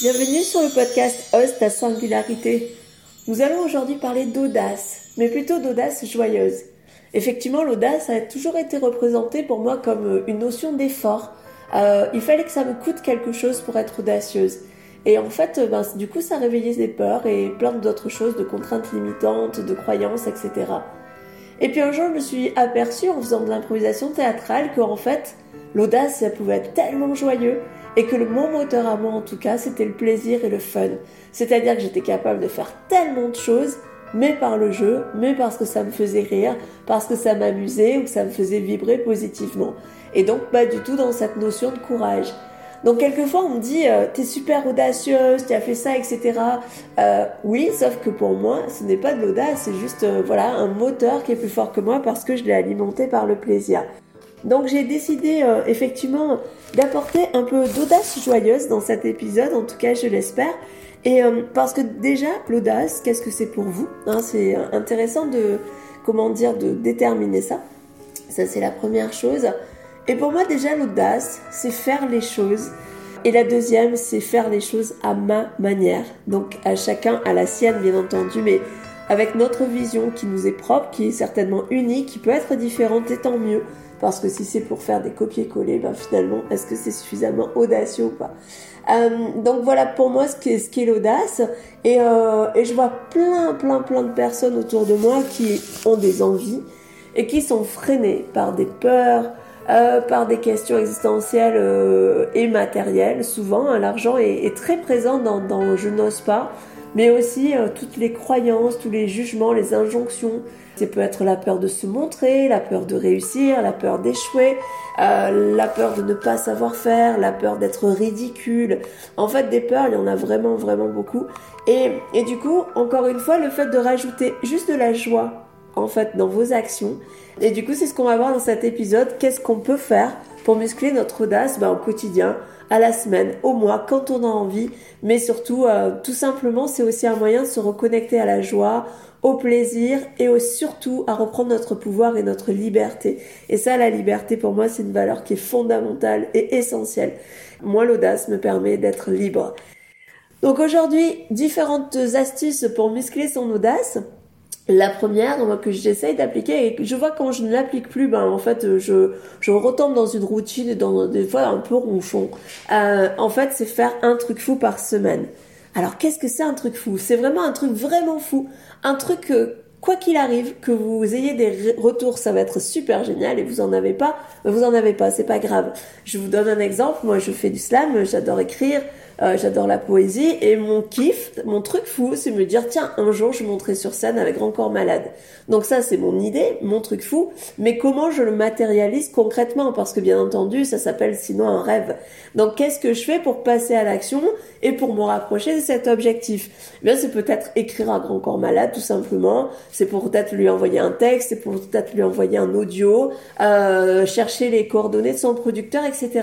Bienvenue sur le podcast Host ta singularité. Nous allons aujourd'hui parler d'audace, mais plutôt d'audace joyeuse. Effectivement, l'audace a toujours été représentée pour moi comme euh, une notion d'effort. Euh, il fallait que ça me coûte quelque chose pour être audacieuse. Et en fait, euh, ben, du coup, ça réveillait des peurs et plein d'autres choses, de contraintes limitantes, de croyances, etc. Et puis un jour, je me suis aperçue en faisant de l'improvisation théâtrale qu'en fait, l'audace, ça pouvait être tellement joyeux et que le mon moteur à moi en tout cas c'était le plaisir et le fun. C'est-à-dire que j'étais capable de faire tellement de choses, mais par le jeu, mais parce que ça me faisait rire, parce que ça m'amusait ou que ça me faisait vibrer positivement. Et donc pas du tout dans cette notion de courage. Donc quelquefois on me dit euh, t'es super audacieuse, tu as fait ça, etc. Euh, oui, sauf que pour moi ce n'est pas de l'audace, c'est juste euh, voilà un moteur qui est plus fort que moi parce que je l'ai alimenté par le plaisir. Donc j'ai décidé euh, effectivement d'apporter un peu d'audace joyeuse dans cet épisode, en tout cas je l'espère. Et euh, parce que déjà l'audace, qu'est-ce que c'est pour vous hein, C'est intéressant de comment dire de déterminer ça. Ça c'est la première chose. Et pour moi déjà l'audace, c'est faire les choses. Et la deuxième, c'est faire les choses à ma manière. Donc à chacun à la sienne bien entendu, mais avec notre vision qui nous est propre, qui est certainement unique, qui peut être différente et tant mieux. Parce que si c'est pour faire des copier-coller, ben finalement, est-ce que c'est suffisamment audacieux ou pas? Euh, Donc voilà pour moi ce qu'est ce l'audace. Et, euh, et je vois plein, plein, plein de personnes autour de moi qui ont des envies et qui sont freinées par des peurs, euh, par des questions existentielles euh, et matérielles. Souvent, hein, l'argent est, est, très présent dans, dans je n'ose pas, mais aussi euh, toutes les croyances, tous les jugements, les injonctions ça peut être la peur de se montrer, la peur de réussir, la peur d'échouer, euh, la peur de ne pas savoir faire, la peur d'être ridicule. En fait, des peurs, il y en a vraiment, vraiment beaucoup. Et, et du coup, encore une fois, le fait de rajouter juste de la joie, en fait, dans vos actions. Et du coup, c'est ce qu'on va voir dans cet épisode. Qu'est-ce qu'on peut faire pour muscler notre audace ben, au quotidien à la semaine, au mois, quand on a envie, mais surtout, euh, tout simplement, c'est aussi un moyen de se reconnecter à la joie, au plaisir et surtout à reprendre notre pouvoir et notre liberté. Et ça, la liberté, pour moi, c'est une valeur qui est fondamentale et essentielle. Moi, l'audace me permet d'être libre. Donc aujourd'hui, différentes astuces pour muscler son audace. La première que j'essaye d'appliquer et je vois quand je ne l'applique plus, ben en fait je, je retombe dans une routine, dans des fois un peu ronchon. Euh, en fait, c'est faire un truc fou par semaine. Alors qu'est-ce que c'est un truc fou? C'est vraiment un truc vraiment fou. Un truc que, quoi qu'il arrive, que vous ayez des retours, ça va être super génial et vous en avez pas, vous en avez pas, c'est pas grave. Je vous donne un exemple, moi je fais du slam, j'adore écrire, euh, j'adore la poésie et mon kiff, mon truc fou, c'est me dire tiens un jour je monterai sur scène avec Grand Corps Malade. Donc ça c'est mon idée, mon truc fou, mais comment je le matérialise concrètement? Parce que bien entendu ça s'appelle sinon un rêve. Donc qu'est-ce que je fais pour passer à l'action et pour me rapprocher de cet objectif? Eh Bien c'est peut-être écrire à Grand Corps Malade tout simplement, c'est pour peut-être lui envoyer un texte, c'est pour peut-être lui envoyer un audio, euh, chercher les coordonnées de son producteur, etc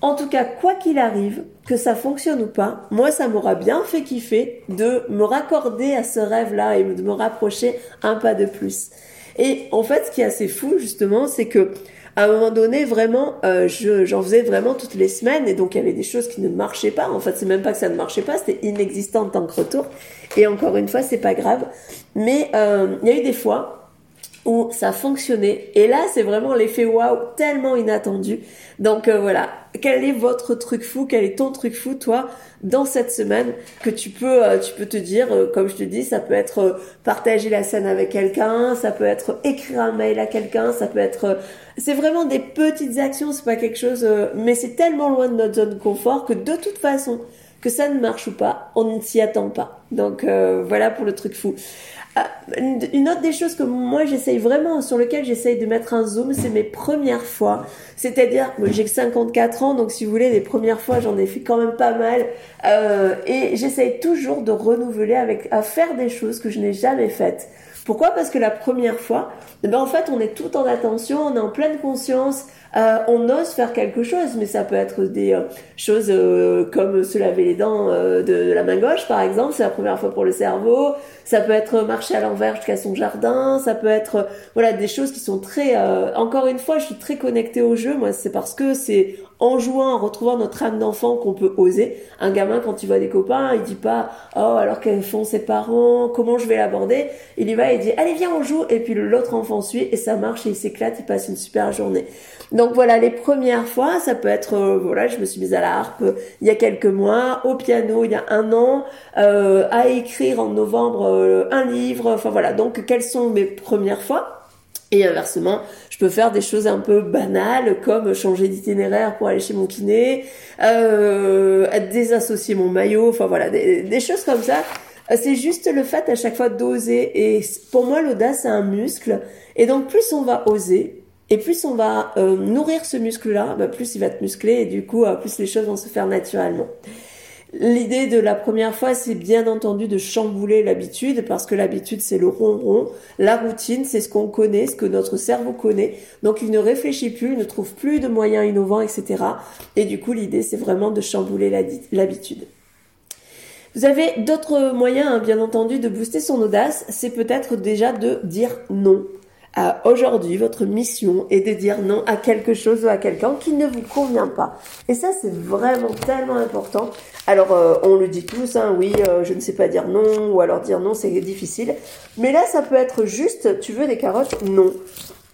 en tout cas, quoi qu'il arrive, que ça fonctionne ou pas, moi ça m'aura bien fait kiffer de me raccorder à ce rêve-là et de me rapprocher un pas de plus. Et en fait, ce qui est assez fou justement, c'est que à un moment donné, vraiment, euh, j'en faisais vraiment toutes les semaines et donc il y avait des choses qui ne marchaient pas. En fait, c'est même pas que ça ne marchait pas, c'était inexistant en tant que retour. Et encore une fois, c'est pas grave. Mais euh, il y a eu des fois où ça fonctionnait. Et là, c'est vraiment l'effet waouh tellement inattendu. Donc euh, voilà, quel est votre truc fou? Quel est ton truc fou, toi, dans cette semaine? Que tu peux, euh, tu peux te dire, euh, comme je te dis, ça peut être partager la scène avec quelqu'un, ça peut être écrire un mail à quelqu'un, ça peut être, c'est vraiment des petites actions, c'est pas quelque chose, mais c'est tellement loin de notre zone de confort que de toute façon, que ça ne marche ou pas, on ne s'y attend pas. Donc voilà pour le truc fou. Ah, une autre des choses que moi j'essaye vraiment, sur lequel j'essaye de mettre un zoom, c'est mes premières fois. C'est-à-dire, j'ai que 54 ans, donc si vous voulez, les premières fois, j'en ai fait quand même pas mal. Euh, et j'essaye toujours de renouveler avec, à faire des choses que je n'ai jamais faites. Pourquoi? Parce que la première fois, eh ben en fait, on est tout en attention, on est en pleine conscience, euh, on ose faire quelque chose, mais ça peut être des euh, choses euh, comme se laver les dents de, la main gauche, par exemple, c'est la première fois pour le cerveau. Ça peut être marcher à l'envers jusqu'à son jardin. Ça peut être voilà des choses qui sont très. encore une fois, je suis très connectée au jeu. Moi, c'est parce que c'est en jouant, en retrouvant notre âme d'enfant qu'on peut oser. Un gamin, quand il voit des copains, il dit pas, oh, alors qu'elles font ses parents, comment je vais l'aborder? Il y va et dit, allez, viens, on joue. Et puis l'autre enfant suit et ça marche et il s'éclate, il passe une super journée. Donc voilà, les premières fois, ça peut être, euh, voilà, je me suis mise à la harpe euh, il y a quelques mois, au piano il y a un an, euh, à écrire en novembre un livre, enfin voilà. Donc quelles sont mes premières fois? Et inversement, je peux faire des choses un peu banales comme changer d'itinéraire pour aller chez mon kiné, euh, désassocier mon maillot, enfin voilà, des, choses comme ça. C'est juste le fait à chaque fois d'oser. Et pour moi, l'audace, c'est un muscle. Et donc, plus on va oser, et plus on va euh, nourrir ce muscle-là, bah, plus il va être musclé, et du coup, euh, plus les choses vont se faire naturellement. L'idée de la première fois, c'est bien entendu de chambouler l'habitude, parce que l'habitude, c'est le ronron. La routine, c'est ce qu'on connaît, ce que notre cerveau connaît. Donc, il ne réfléchit plus, il ne trouve plus de moyens innovants, etc. Et du coup, l'idée, c'est vraiment de chambouler l'habitude. Vous avez d'autres moyens, hein, bien entendu, de booster son audace. C'est peut-être déjà de dire non aujourd'hui, votre mission est de dire non à quelque chose ou à quelqu'un qui ne vous convient pas. Et ça, c'est vraiment tellement important. Alors, euh, on le dit tous, hein, oui, euh, je ne sais pas dire non, ou alors dire non, c'est difficile. Mais là, ça peut être juste, tu veux des carottes Non.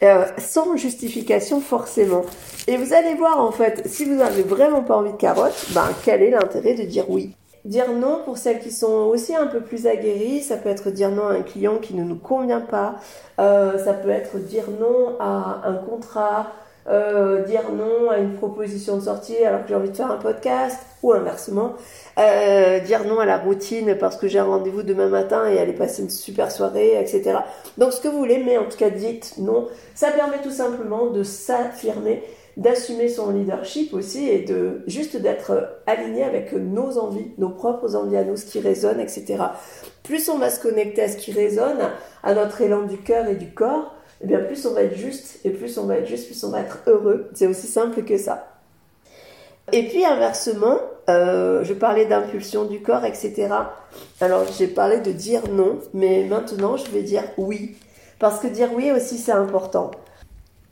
Euh, sans justification forcément. Et vous allez voir en fait, si vous n'avez vraiment pas envie de carottes, ben quel est l'intérêt de dire oui? Dire non pour celles qui sont aussi un peu plus aguerries, ça peut être dire non à un client qui ne nous convient pas, euh, ça peut être dire non à un contrat, euh, dire non à une proposition de sortie alors que j'ai envie de faire un podcast, ou inversement, euh, dire non à la routine parce que j'ai un rendez-vous demain matin et aller passer une super soirée, etc. Donc ce que vous voulez, mais en tout cas dites non. Ça permet tout simplement de s'affirmer d'assumer son leadership aussi et de juste d'être aligné avec nos envies, nos propres envies à nous, ce qui résonne, etc. Plus on va se connecter à ce qui résonne, à notre élan du cœur et du corps, et eh bien plus on va être juste, et plus on va être juste, plus on va être heureux. C'est aussi simple que ça. Et puis inversement, euh, je parlais d'impulsion du corps, etc. Alors j'ai parlé de dire non, mais maintenant je vais dire oui. Parce que dire oui aussi c'est important.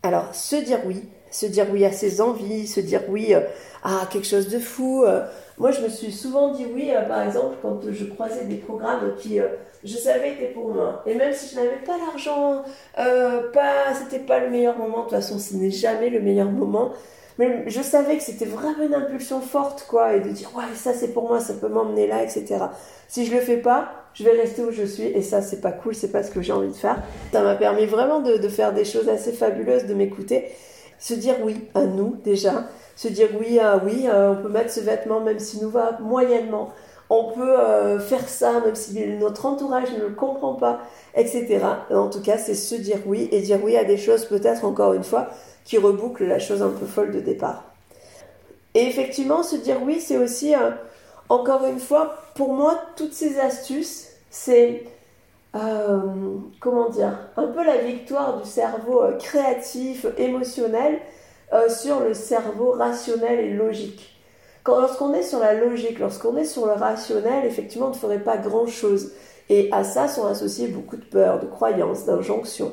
Alors se dire oui, se dire oui à ses envies, se dire oui euh, à quelque chose de fou. Euh. Moi, je me suis souvent dit oui, euh, par exemple, quand je croisais des programmes qui, je savais, étaient pour moi. Et même si je n'avais pas l'argent, pas, c'était pas le meilleur moment. De toute façon, ce n'est jamais le meilleur moment. Mais je savais que c'était vraiment une impulsion forte, quoi, et de dire ouais, ça c'est pour moi, ça peut m'emmener là, etc. Si je le fais pas, je vais rester où je suis, et ça c'est pas cool, c'est pas ce que j'ai envie de faire. Ça m'a permis vraiment de faire des choses assez fabuleuses, de m'écouter se dire oui à nous déjà, se dire oui à oui, euh, on peut mettre ce vêtement même s'il nous va moyennement, on peut euh, faire ça même si notre entourage ne le comprend pas, etc. En tout cas, c'est se dire oui et dire oui à des choses peut-être encore une fois qui rebouclent la chose un peu folle de départ. Et effectivement, se dire oui, c'est aussi, euh, encore une fois, pour moi, toutes ces astuces, c'est euh, comment dire, un peu la victoire du cerveau euh, créatif, émotionnel euh, sur le cerveau rationnel et logique. Quand, lorsqu'on est sur la logique, lorsqu'on est sur le rationnel, effectivement, on ne ferait pas grand-chose. Et à ça sont associés beaucoup de peurs, de croyances, d'injonctions.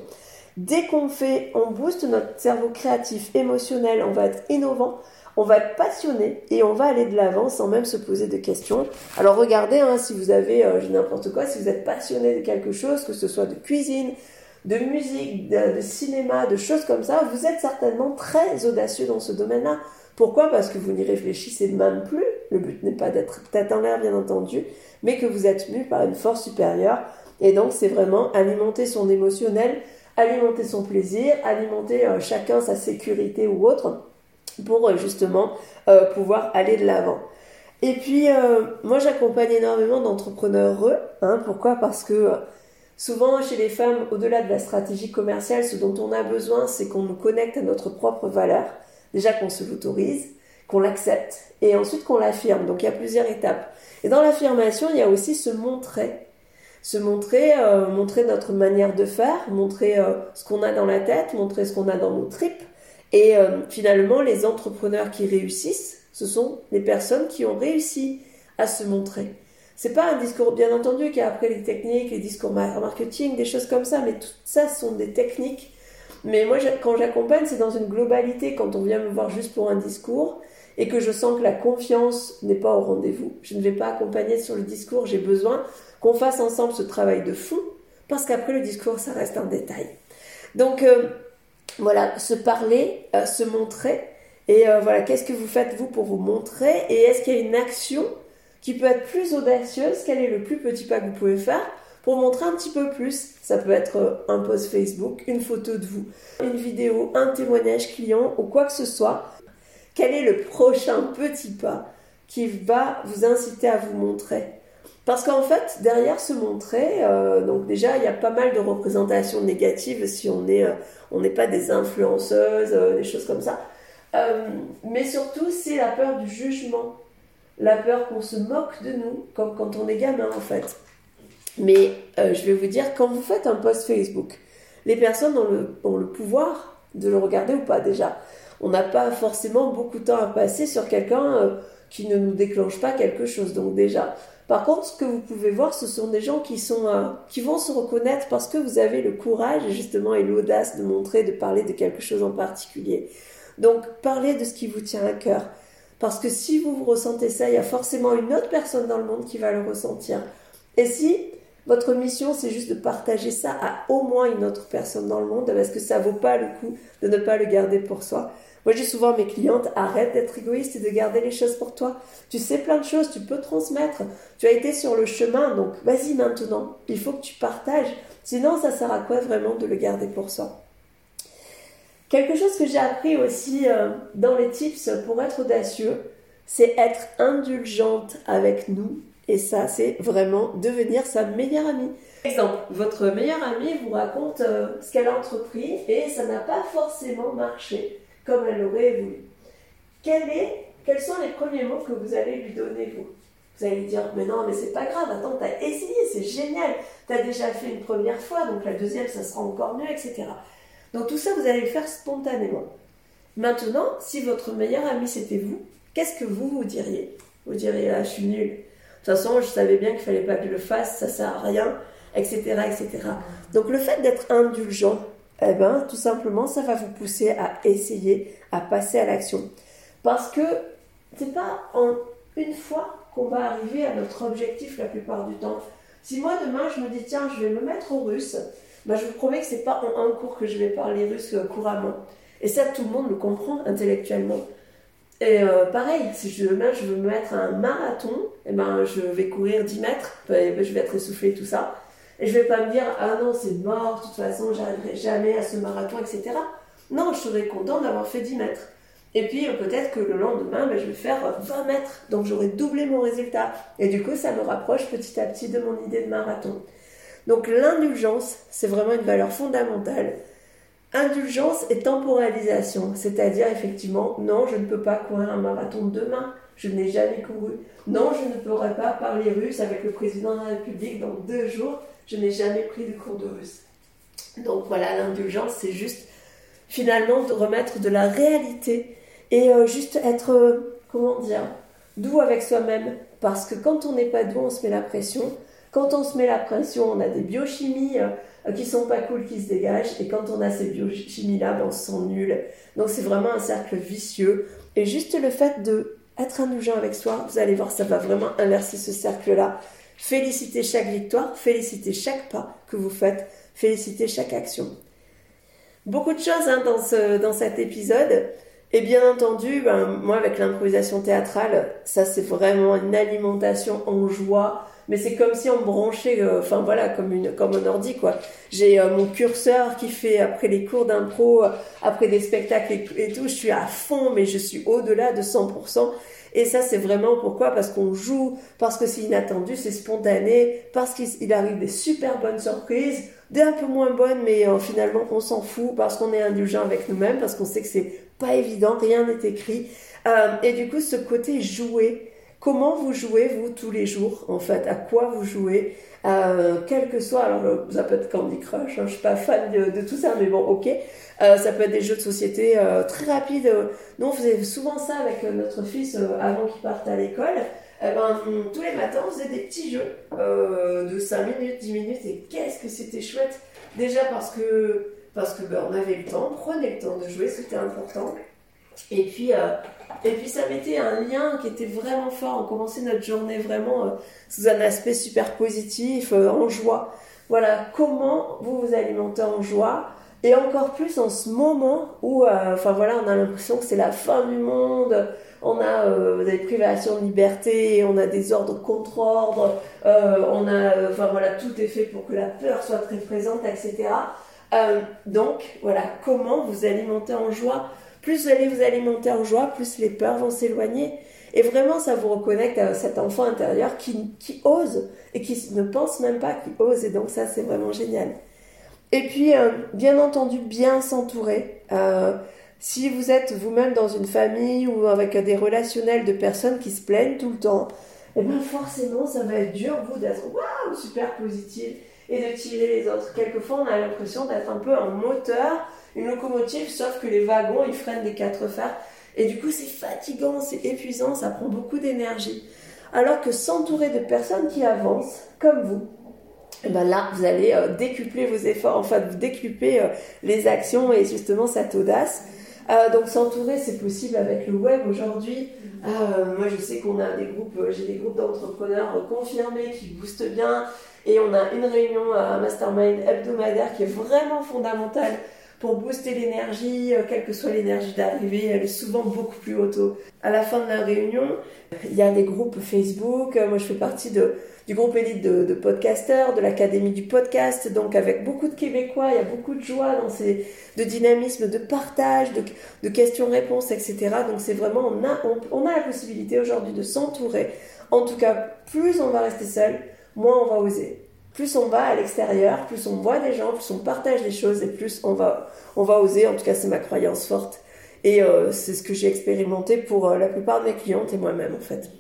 Dès qu'on fait, on booste notre cerveau créatif, émotionnel, on va être innovant, on va être passionné et on va aller de l'avant sans même se poser de questions. Alors regardez, hein, si vous avez euh, n'importe quoi, si vous êtes passionné de quelque chose, que ce soit de cuisine, de musique, de, cinéma, de choses comme ça, vous êtes certainement très audacieux dans ce domaine-là. Pourquoi? Parce que vous n'y réfléchissez même plus. Le but n'est pas d'être tête en l'air, bien entendu, mais que vous êtes mu par une force supérieure. Et donc, c'est vraiment alimenter son émotionnel, alimenter son plaisir, alimenter euh, chacun sa sécurité ou autre pour euh, justement euh, pouvoir aller de l'avant. Et puis, euh, moi, j'accompagne énormément d'entrepreneurs hein, pourquoi? Parce que souvent, chez les femmes, au-delà de la stratégie commerciale, ce dont on a besoin, c'est qu'on nous connecte à notre propre valeur. Déjà qu'on se l'autorise, qu'on l'accepte, et ensuite qu'on l'affirme. Donc, il y a plusieurs étapes. Et dans l'affirmation, il y a aussi se montrer. Se montrer, montrer notre manière de faire, montrer ce qu'on a dans la tête, montrer ce qu'on a dans nos tripes, et euh, finalement, les entrepreneurs qui réussissent, ce sont les personnes qui ont réussi à se montrer. C'est pas un discours, bien entendu, qu'il y a après les techniques, les discours marketing, des choses comme ça, mais tout ça sont des techniques Mais moi, quand j'accompagne, c'est dans une globalité. Quand on vient me voir juste pour un discours et que je sens que la confiance n'est pas au rendez-vous, je ne vais pas accompagner sur le discours. J'ai besoin qu'on fasse ensemble ce travail de fond parce qu'après le discours, ça reste un détail. Donc euh, voilà, se parler, euh, se montrer. Et euh, voilà, qu'est-ce que vous faites vous pour vous montrer? Et est-ce qu'il y a une action qui peut être plus audacieuse? Quel est le plus petit pas que vous pouvez faire pour montrer un petit peu plus? Ça peut être un post Facebook, une photo de vous, une vidéo, un témoignage client ou quoi que ce soit. Quel est le prochain petit pas qui va vous inciter à vous montrer? Parce qu'en fait, derrière se montrer, euh, donc déjà, il y a pas mal de représentations négatives si on n'est euh, n'est pas des influenceuses, euh, des choses comme ça. mais surtout, c'est la peur du jugement, la peur qu'on se moque de nous, comme quand on est gamin en fait. Mais je vais vous dire, quand vous faites un post Facebook, les personnes le, ont le pouvoir de le regarder ou pas déjà. On n'a pas forcément beaucoup de temps à passer sur quelqu'un qui ne nous déclenche pas quelque chose. Donc déjà, par contre, ce que vous pouvez voir, ce sont des gens qui sont euh, qui vont se reconnaître parce que vous avez le courage justement et l'audace de montrer, de parler de quelque chose en particulier. Donc, parlez de ce qui vous tient à cœur. Parce que si vous vous ressentez ça, il y a forcément une autre personne dans le monde qui va le ressentir. Et si votre mission, c'est juste de partager ça à au moins une autre personne dans le monde, parce que ça vaut pas le coup de ne pas le garder pour soi? Moi, dis souvent mes clientes, arrête d'être égoïste et de garder les choses pour toi. Tu sais plein de choses, tu peux transmettre. Tu as été sur le chemin, donc vas-y maintenant. Il faut que tu partages. Sinon, ça sert à quoi vraiment de le garder pour soi? Quelque chose que j'ai appris aussi euh, dans les tips pour être audacieux, c'est être indulgente avec nous. Et ça, c'est vraiment devenir sa meilleure amie. Exemple, votre meilleure amie vous raconte euh, ce qu'elle a entrepris et ça n'a pas forcément marché comme elle l'aurait voulu. Quel est, quels sont les premiers mots que vous allez lui donner, vous? Vous allez lui dire, mais non, mais c'est pas grave, attends, t'as essayé, c'est génial, t'as déjà fait une première fois, donc la deuxième, ça sera encore mieux, etc. Donc tout ça, vous allez le faire spontanément. Maintenant, si votre meilleur ami c'était vous, qu'est-ce que vous vous diriez? Vous diriez, ah, je suis nul. De toute façon, je savais bien qu'il fallait pas que je le fasse, ça sert à rien, etc., etc. Donc le fait d'être indulgent, eh ben, tout simplement, ça va vous pousser à essayer, à passer à l'action. Parce que c'est pas en une fois qu'on va arriver à notre objectif la plupart du temps. Si moi demain je me dis tiens je vais me mettre au russe, ben, je vous promets que c'est pas en un cours que je vais parler russe euh, couramment. Et ça tout le monde le comprend intellectuellement. Et euh, pareil, si je, demain je veux me mettre à un marathon, et eh ben, je vais courir 10 mètres, ben, je vais être essoufflé tout ça. Et je vais pas me dire, ah non, c'est mort, de toute façon, j'arriverai jamais à ce marathon, etc. Non, je serai content d'avoir fait 10 mètres. Et puis euh, peut-être que le lendemain, ben, je vais faire 20 mètres. Donc j'aurai doublé mon résultat. Et du coup, ça me rapproche petit à petit de mon idée de marathon. Donc l'indulgence, c'est vraiment une valeur fondamentale. Indulgence et temporalisation, c'est-à-dire effectivement, non, je ne peux pas courir un marathon demain, je n'ai jamais couru. Non, je ne pourrai pas parler russe avec le président de la République dans deux jours, je n'ai jamais pris de cours de russe. Donc voilà, l'indulgence, c'est juste finalement de remettre de la réalité et euh, juste être, euh, comment dire, doux avec soi-même. Parce que quand on n'est pas doux, on se met la pression. Quand on se met la pression, on a des biochimies euh, qui sont pas cool qui se dégagent. Et quand on a ces biochimies-là, ben, on se sent nul. Donc c'est vraiment un cercle vicieux. Et juste le fait de être indulgent avec soi, vous allez voir, ça va vraiment inverser ce cercle-là. Félicitez chaque victoire, félicitez chaque pas que vous faites, félicitez chaque action. Beaucoup de choses hein, dans, ce, dans cet épisode. Et bien entendu, ben, moi avec l'improvisation théâtrale, ça c'est vraiment une alimentation en joie. Mais c'est comme si on branchait, euh, enfin voilà, comme, une, comme un ordi quoi. J'ai euh, mon curseur qui fait après les cours d'impro, après des spectacles et, tout, je suis à fond, mais je suis au-delà de 100%. Et ça, c'est vraiment pourquoi? Parce qu'on joue, parce que c'est inattendu, c'est spontané, parce qu'il arrive des super bonnes surprises, des un peu moins bonnes, mais euh, finalement, on s'en fout parce qu'on est indulgent avec nous-mêmes, parce qu'on sait que c'est pas évident, rien n'est écrit. Euh, et du coup, ce côté jouer, comment vous jouez, vous, tous les jours, en fait, à quoi vous jouez? Euh, quel que soit, alors ça peut être Candy Crush, hein, je suis pas fan de, tout ça, mais bon, ok. Euh, ça peut être des jeux de société euh, très rapides. Nous, on faisait souvent ça avec euh, notre fils avant qu'il parte à l'école. Eh ben, tous les matins, on faisait des petits jeux de 5 minutes, 10 minutes, et qu'est-ce que c'était chouette Déjà parce que parce que ben, on avait le temps, prenez le temps de jouer, c'était important. Et puis, euh, et puis ça mettait un lien qui était vraiment fort. On commençait notre journée vraiment euh, sous un aspect super positif, euh, en joie. Voilà, comment vous vous alimentez en joie et encore plus en ce moment où, enfin voilà, on a l'impression que c'est la fin du monde. On a des privations de liberté, on a des ordres contre ordres, on a, enfin voilà, tout est fait pour que la peur soit très présente, etc. donc voilà, comment vous alimenter en joie plus vous allez vous alimenter en joie, plus les peurs vont s'éloigner. Et vraiment, ça vous reconnecte à cet enfant intérieur qui, qui ose et qui ne pense même pas qu'il ose. Et donc ça, c'est vraiment génial. Et puis, euh, bien entendu, bien s'entourer. Euh, si vous êtes vous-même dans une famille ou avec des relationnels de personnes qui se plaignent tout le temps, eh bien forcément, ça va être dur, vous, d'être waouh, super positif et de tirer les autres. Quelquefois, on a l'impression d'être un peu un moteur une locomotive, sauf que les wagons, ils freinent des quatre fers. Et du coup, c'est fatigant, c'est épuisant, ça prend beaucoup d'énergie. Alors que s'entourer de personnes qui avancent, comme vous, eh ben là, vous allez euh, décupler vos efforts, enfin, vous décupler euh, les actions et justement cette audace. Euh, donc s'entourer, c'est possible avec le web aujourd'hui. moi, je sais qu'on a des groupes, j'ai des groupes d'entrepreneurs confirmés qui boostent bien, et on a une réunion, un mastermind hebdomadaire qui est vraiment fondamentale pour booster l'énergie, euh, quelle que soit l'énergie d'arrivée, elle est souvent beaucoup plus haute. À la fin de la réunion, il y a des groupes Facebook. Euh, moi, je fais partie du groupe élite de, de podcasters, de l'académie du podcast. Donc, avec beaucoup de Québécois, il y a beaucoup de joie dans ces, de dynamisme, de partage, de, de questions-réponses, etc. Donc, c'est vraiment, on a, on, a la possibilité aujourd'hui de s'entourer. En tout cas, plus on va rester seul, moins on va oser plus on va à l'extérieur, plus on voit des gens, plus on partage des choses et plus on va, oser. En tout cas, c'est ma croyance forte. Et euh, c'est ce que j'ai expérimenté pour euh, la plupart de mes clientes et moi-même en fait.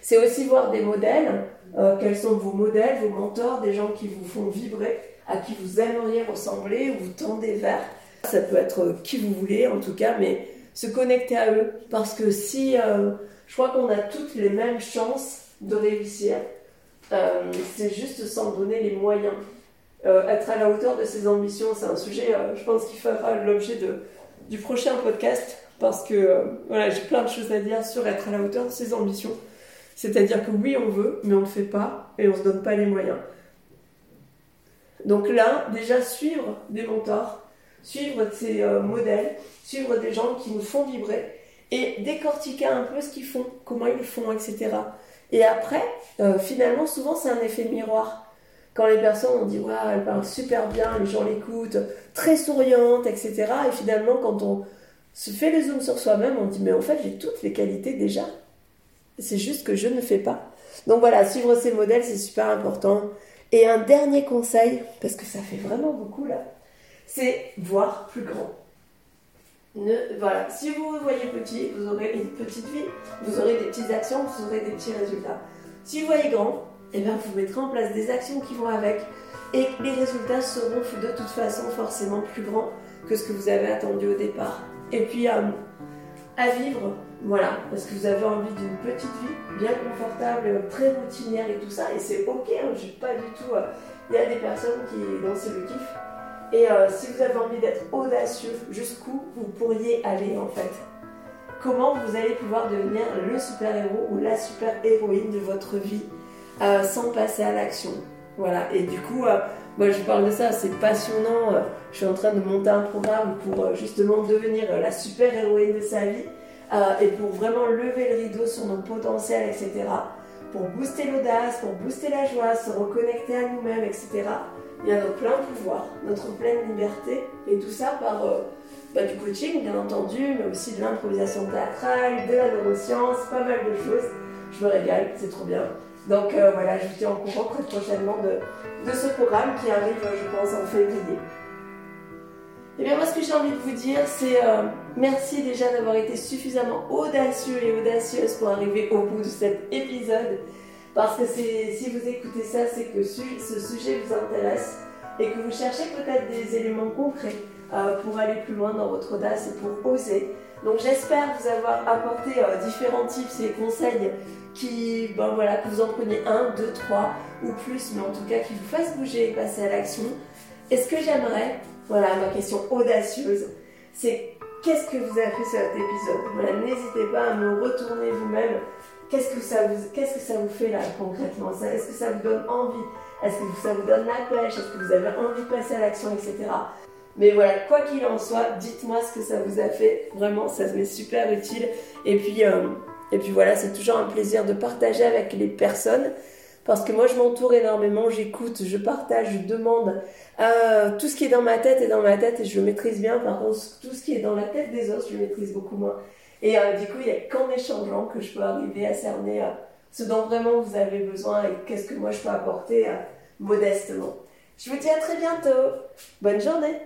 C'est aussi voir des modèles. Euh, quels sont vos modèles, vos mentors, des gens qui vous font vibrer, à qui vous aimeriez ressembler ou vous tendez vers. Ça peut être qui vous voulez en tout cas, mais se connecter à eux. Parce que si je crois qu'on a toutes les mêmes chances de réussir, euh, c'est juste sans donner les moyens. Euh, être à la hauteur de ses ambitions, c'est un sujet, euh, je pense, qui fera l'objet du prochain podcast parce que voilà, j'ai plein de choses à dire sur être à la hauteur de ses ambitions. C'est-à-dire que oui, on veut, mais on ne fait pas et on ne se donne pas les moyens. Donc là, déjà suivre des mentors, suivre ces modèles, suivre des gens qui nous font vibrer et décortiquer un peu ce qu'ils font, comment ils le font, etc. Et après, euh, finalement, souvent, c'est un effet miroir. Quand les personnes ont dit, waouh, elle parle super bien, les gens l'écoutent, très souriante, etc. Et finalement, quand on se fait le zoom sur soi-même, on dit, mais en fait, j'ai toutes les qualités déjà. C'est juste que je ne fais pas. Donc voilà, suivre ces modèles, c'est super important. Et un dernier conseil, parce que ça fait vraiment beaucoup là, c'est voir plus grand voilà, si vous vous voyez petit, vous aurez une petite vie, vous aurez des petites actions, vous aurez des petits résultats. Si vous voyez grand, eh bien, vous mettrez en place des actions qui vont avec et les résultats seront de toute façon forcément plus grands que ce que vous avez attendu au départ. Et puis euh, à vivre, voilà, parce que vous avez envie d'une petite vie bien confortable, très routinière et tout ça, et c'est ok, hein, je suis pas du tout. Euh, il y a des personnes qui, dans c'est le kiff, et euh, si vous avez envie d'être audacieux, jusqu'où vous pourriez aller en fait? Comment vous allez pouvoir devenir le super-héros ou la super-héroïne de votre vie euh, sans passer à l'action? Voilà, et du coup, euh, moi je parle de ça, c'est passionnant. je suis en train de monter un programme pour justement devenir la super-héroïne de sa vie et pour vraiment lever le rideau sur nos potentiels, etc. Pour booster l'audace, pour booster la joie, se reconnecter à nous-mêmes, etc il y a notre plein pouvoir, notre pleine liberté, et tout ça par euh, bah, du coaching, bien entendu, mais aussi de l'improvisation théâtrale, de la neuroscience, pas mal de choses. Je me régale, c'est trop bien. Donc euh, voilà, je vous tiens au courant très prochainement de, de ce programme qui arrive, je pense, en février. Et eh bien moi ce que j'ai envie de vous dire c'est euh, merci déjà d'avoir été suffisamment audacieux et audacieuse pour arriver au bout de cet épisode. Parce que si vous écoutez ça, c'est que ce sujet vous intéresse et que vous cherchez peut-être des éléments concrets euh, pour aller plus loin dans votre audace et pour oser. Donc j'espère vous avoir apporté euh, différents tips et conseils qui, ben voilà, que vous en preniez un, deux, trois ou plus, mais en tout cas qui vous fassent bouger et passer à l'action. Et ce que j'aimerais, Voilà, ma question audacieuse, c'est qu'est-ce que vous avez fait sur cet épisode? N'hésitez pas à me retourner vous-même. Qu'est-ce que ça vous, fait là concrètement? Est-ce que ça vous donne envie? Est-ce que ça vous donne la pêche? Est-ce que vous avez envie de passer à l'action, etc. Mais voilà, quoi qu'il en soit, dites-moi ce que ça vous a fait. Vraiment, ça m'est super utile. Et puis, euh, et puis voilà, c'est toujours un plaisir de partager avec les personnes. Parce que moi, je m'entoure énormément, j'écoute, je partage, je demande. Euh, tout ce qui est dans ma tête est dans ma tête et je maîtrise bien. Par contre, tout ce qui est dans la tête des autres, je maîtrise beaucoup moins. Et euh, du coup, il n'y a qu'en échangeant que je peux arriver à cerner ce dont vraiment vous avez besoin et qu'est-ce que moi je peux apporter modestement. Je vous dis à très bientôt. Bonne journée